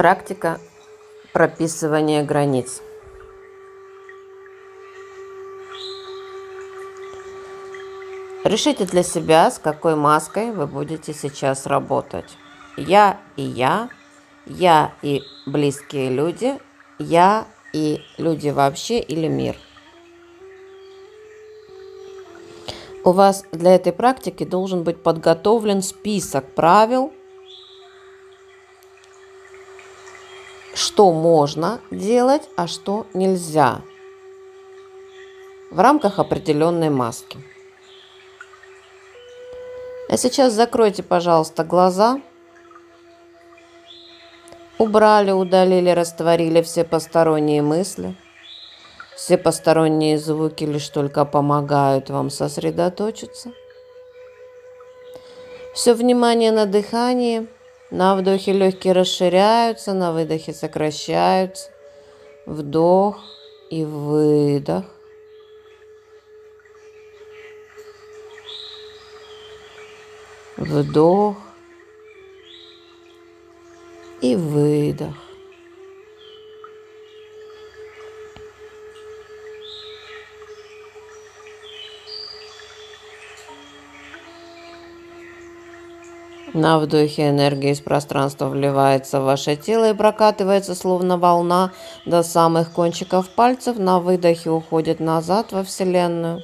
Практика прописывания границ. Решите для себя, с какой маской вы будете сейчас работать. Я и я, я и близкие люди, я и люди вообще или мир. У вас для этой практики должен быть подготовлен список правил, что можно делать, а что нельзя в рамках определенной маски. А сейчас закройте, пожалуйста, глаза. Убрали, удалили, растворили все посторонние мысли. Все посторонние звуки лишь только помогают вам сосредоточиться. Все внимание на дыхании. На вдохе легкие расширяются, на выдохе сокращаются. Вдох и выдох. Вдох и выдох. На вдохе энергия из пространства вливается в ваше тело и прокатывается словно волна до самых кончиков пальцев. На выдохе уходит назад во Вселенную.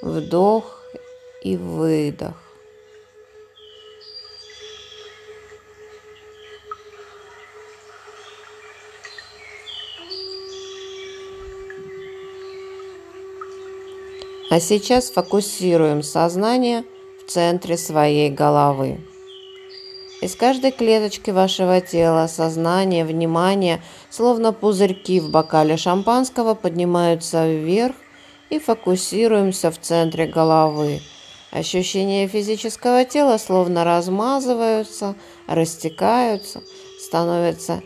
Вдох и выдох. А сейчас фокусируем сознание в центре своей головы. Из каждой клеточки вашего тела сознание, внимание, словно пузырьки в бокале шампанского, поднимаются вверх и фокусируемся в центре головы. Ощущения физического тела словно размазываются, растекаются, становятся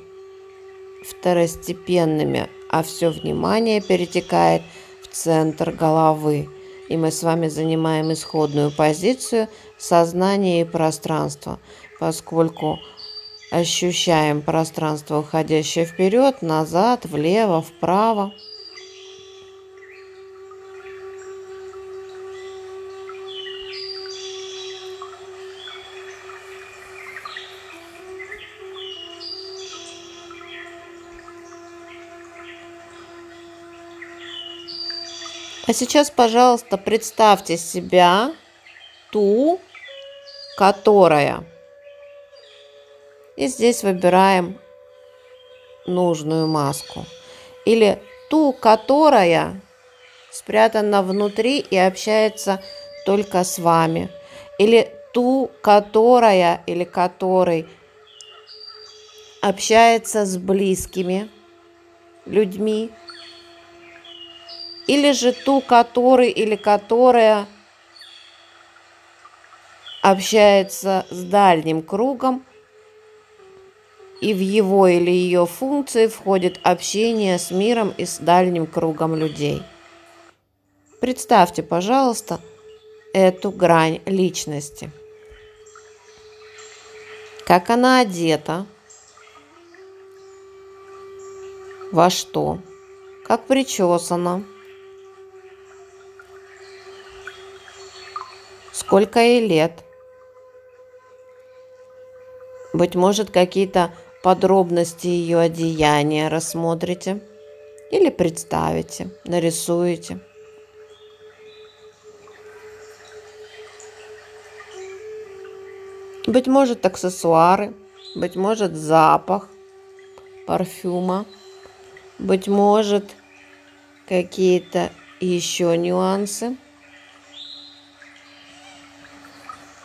второстепенными, а все внимание перетекает в центр головы. И мы с вами занимаем исходную позицию сознания и пространства, поскольку ощущаем пространство, уходящее вперед, назад, влево, вправо. А сейчас, пожалуйста, представьте себя ту, которая. И здесь выбираем нужную маску. Или ту, которая спрятана внутри и общается только с вами. Или ту, которая или который общается с близкими людьми, или же ту, который или которая общается с дальним кругом, и в его или ее функции входит общение с миром и с дальним кругом людей. Представьте, пожалуйста, эту грань личности. Как она одета, во что, как причесана, Сколько ей лет? Быть может, какие-то подробности ее одеяния рассмотрите или представите, нарисуете. Быть может, аксессуары, быть может, запах парфюма, быть может, какие-то еще нюансы –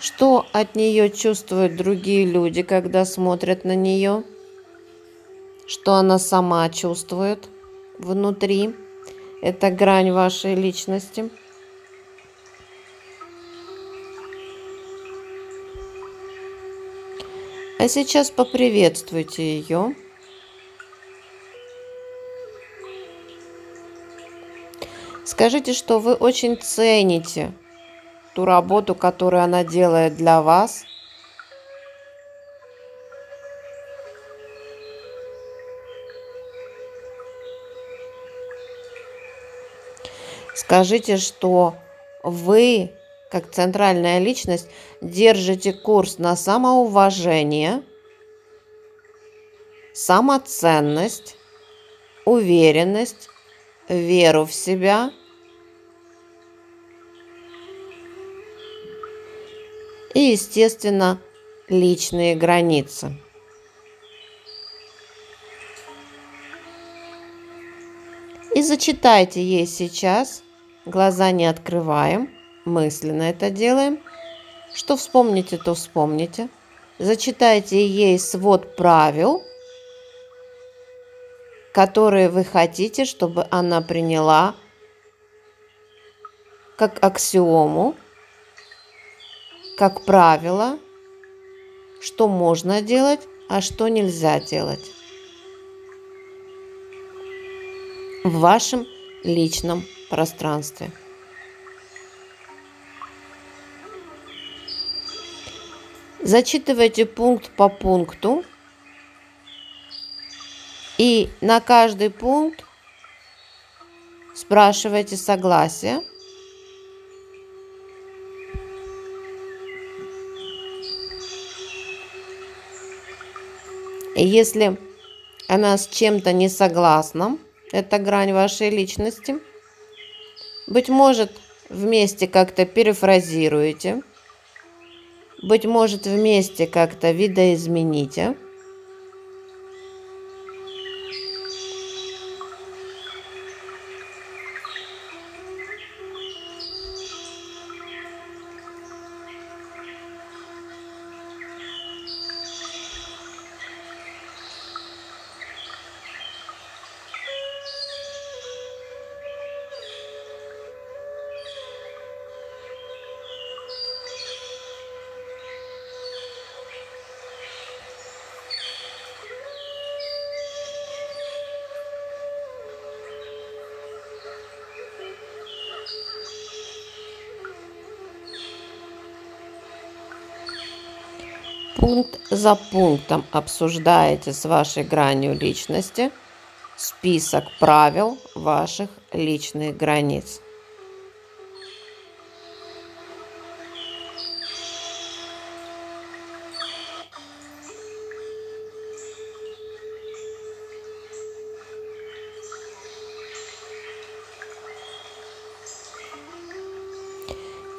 Что от нее чувствуют другие люди, когда смотрят на нее? Что она сама чувствует внутри? Это грань вашей личности. А сейчас поприветствуйте ее. Скажите, что вы очень цените ту работу, которую она делает для вас. Скажите, что вы, как центральная личность, держите курс на самоуважение, самоценность, уверенность, веру в себя и, естественно, личные границы. И зачитайте ей сейчас, глаза не открываем, мысленно это делаем. Что вспомните, то вспомните. Зачитайте ей свод правил, которые вы хотите, чтобы она приняла как аксиому, как правило, что можно делать, а что нельзя делать. в вашем личном пространстве. Зачитывайте пункт по пункту и на каждый пункт спрашивайте согласие. И если она с чем-то не согласна, это грань вашей личности. Быть может, вместе как-то перефразируете. Быть может, вместе как-то видоизмените. Пункт за пунктом обсуждаете с вашей гранью личности список правил ваших личных границ.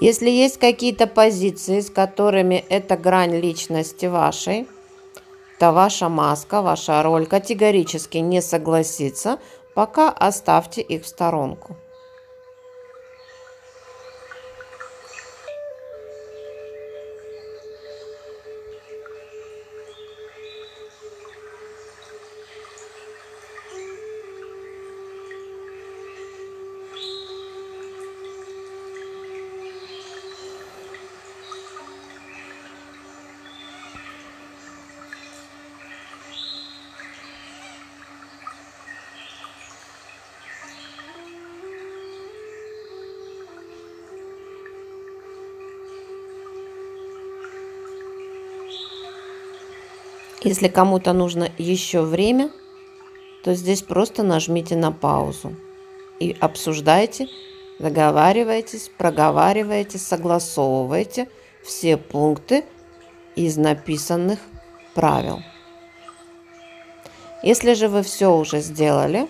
Если есть какие-то позиции, с которыми эта грань личности вашей, то ваша маска, ваша роль категорически не согласится, пока оставьте их в сторонку. Если кому-то нужно еще время, то здесь просто нажмите на паузу и обсуждайте, договаривайтесь, проговаривайте, согласовывайте все пункты из написанных правил. Если же вы все уже сделали,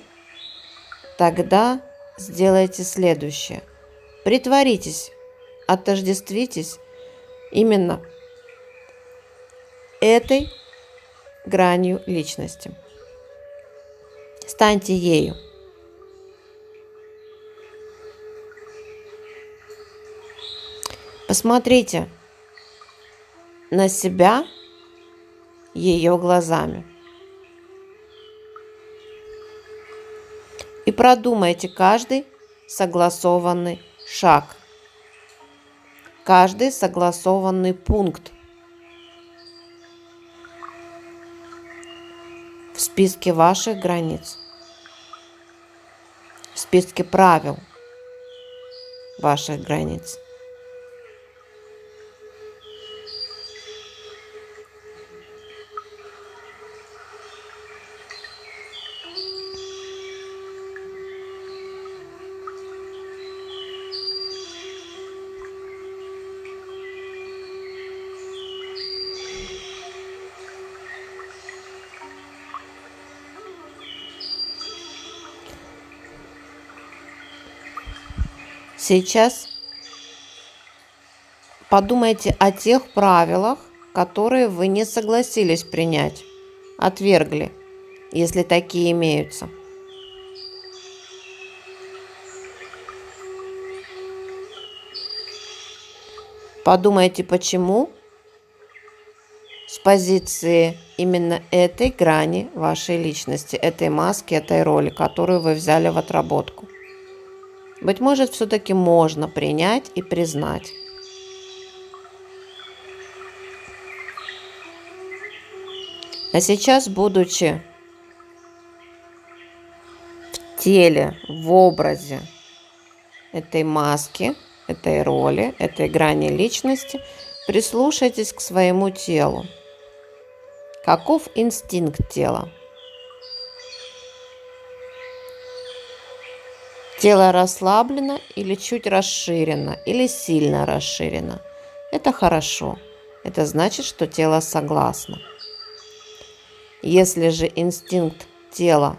тогда сделайте следующее. Притворитесь, отождествитесь именно этой гранью личности. Станьте ею. Посмотрите на себя ее глазами. И продумайте каждый согласованный шаг, каждый согласованный пункт. В списке ваших границ, в списке правил ваших границ. Сейчас подумайте о тех правилах, которые вы не согласились принять, отвергли, если такие имеются. Подумайте, почему с позиции именно этой грани вашей личности, этой маски, этой роли, которую вы взяли в отработку. Быть может, все-таки можно принять и признать. А сейчас, будучи в теле, в образе этой маски, этой роли, этой грани личности, прислушайтесь к своему телу. Каков инстинкт тела? Тело расслаблено или чуть расширено, или сильно расширено. Это хорошо. Это значит, что тело согласно. Если же инстинкт тела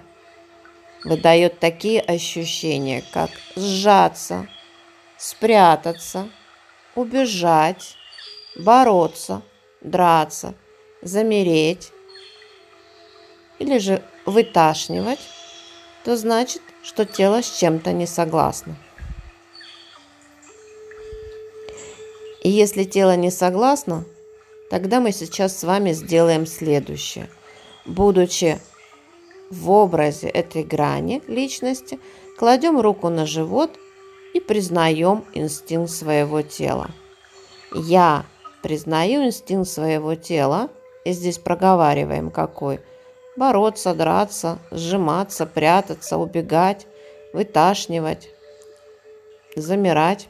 выдает такие ощущения, как сжаться, спрятаться, убежать, бороться, драться, замереть или же выташнивать, то значит, что тело с чем-то не согласно. И если тело не согласно, тогда мы сейчас с вами сделаем следующее. Будучи в образе этой грани личности, кладем руку на живот и признаем инстинкт своего тела. Я признаю инстинкт своего тела, и здесь проговариваем какой. Бороться, драться, сжиматься, прятаться, убегать, выташнивать, замирать.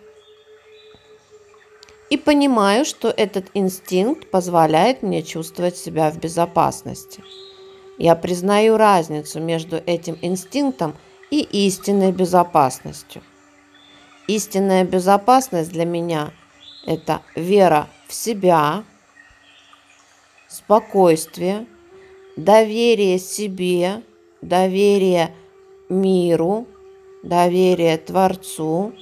И понимаю, что этот инстинкт позволяет мне чувствовать себя в безопасности. Я признаю разницу между этим инстинктом и истинной безопасностью. Истинная безопасность для меня – это вера в себя, спокойствие, доверие себе, доверие миру, доверие Творцу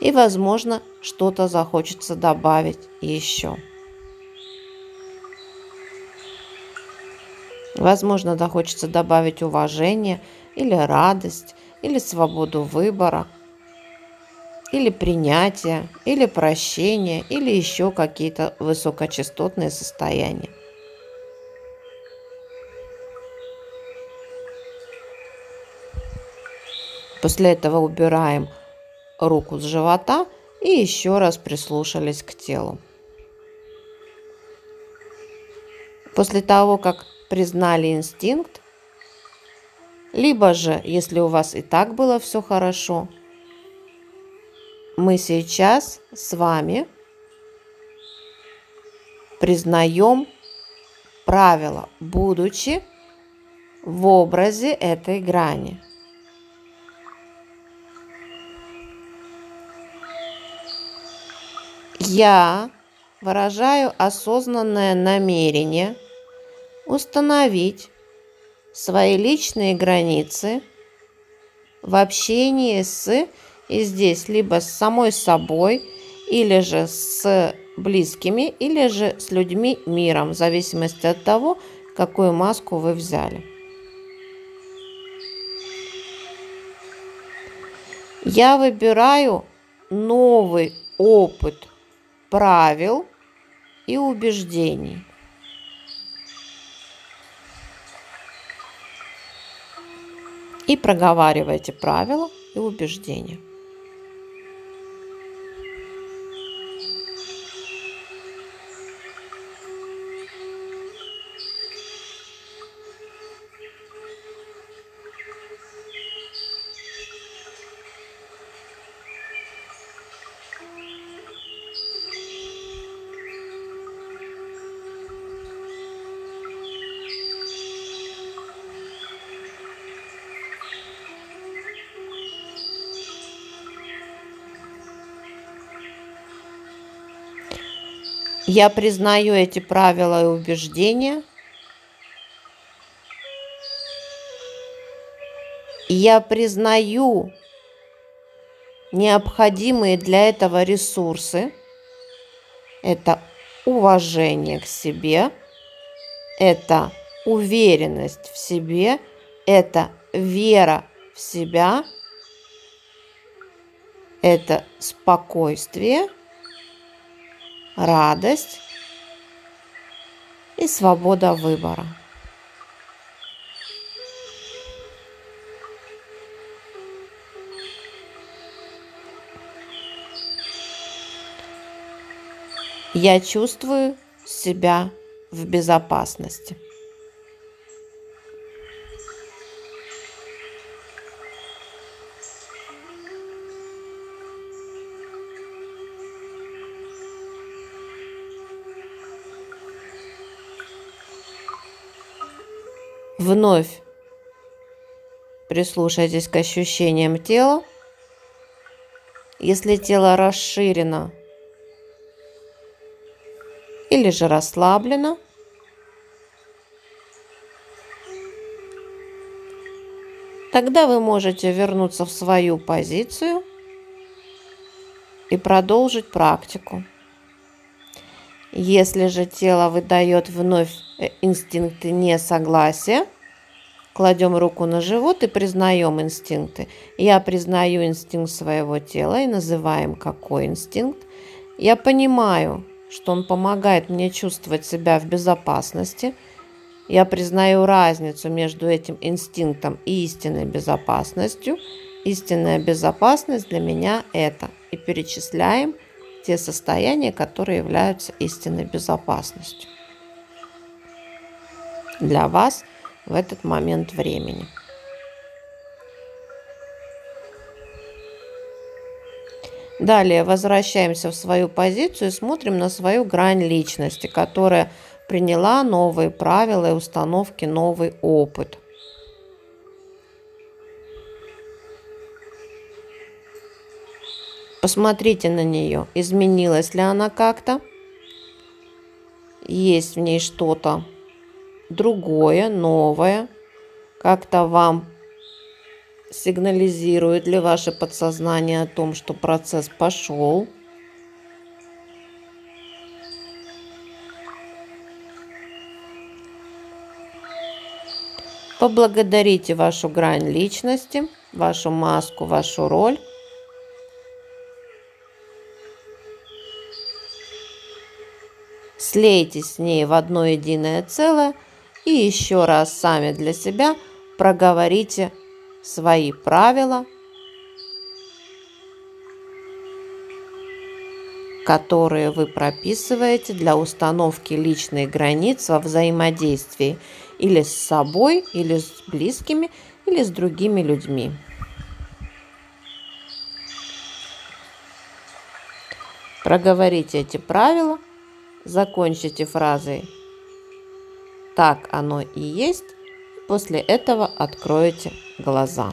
и, возможно, что-то захочется добавить еще. Возможно, захочется добавить уважение или радость, или свободу выбора – или принятие, или прощение, или еще какие-то высокочастотные состояния. После этого убираем руку с живота и еще раз прислушались к телу. После того, как признали инстинкт, либо же, если у вас и так было все хорошо, мы сейчас с вами признаем правила, будучи в образе этой грани. Я выражаю осознанное намерение установить свои личные границы в общении с и здесь либо с самой собой, или же с близкими, или же с людьми миром, в зависимости от того, какую маску вы взяли. Я выбираю новый опыт правил и убеждений. И проговаривайте правила и убеждения. Я признаю эти правила и убеждения. Я признаю необходимые для этого ресурсы. Это уважение к себе, это уверенность в себе, это вера в себя, это спокойствие, радость и свобода выбора. Я чувствую себя в безопасности. Вновь прислушайтесь к ощущениям тела. Если тело расширено, или же расслаблена. Тогда вы можете вернуться в свою позицию и продолжить практику. Если же тело выдает вновь э, инстинкты несогласия, кладем руку на живот и признаем инстинкты. Я признаю инстинкт своего тела и называем какой инстинкт. Я понимаю, что он помогает мне чувствовать себя в безопасности. Я признаю разницу между этим инстинктом и истинной безопасностью. Истинная безопасность для меня это. И перечисляем те состояния, которые являются истинной безопасностью для вас в этот момент времени. Далее возвращаемся в свою позицию и смотрим на свою грань личности, которая приняла новые правила и установки, новый опыт. Посмотрите на нее, изменилась ли она как-то, есть в ней что-то другое, новое, как-то вам сигнализирует ли ваше подсознание о том, что процесс пошел. Поблагодарите вашу грань личности, вашу маску, вашу роль. Слейтесь с ней в одно единое целое и еще раз сами для себя проговорите свои правила, которые вы прописываете для установки личных границ во взаимодействии или с собой, или с близкими, или с другими людьми. Проговорите эти правила, закончите фразой «так оно и есть», после этого откроете глаза.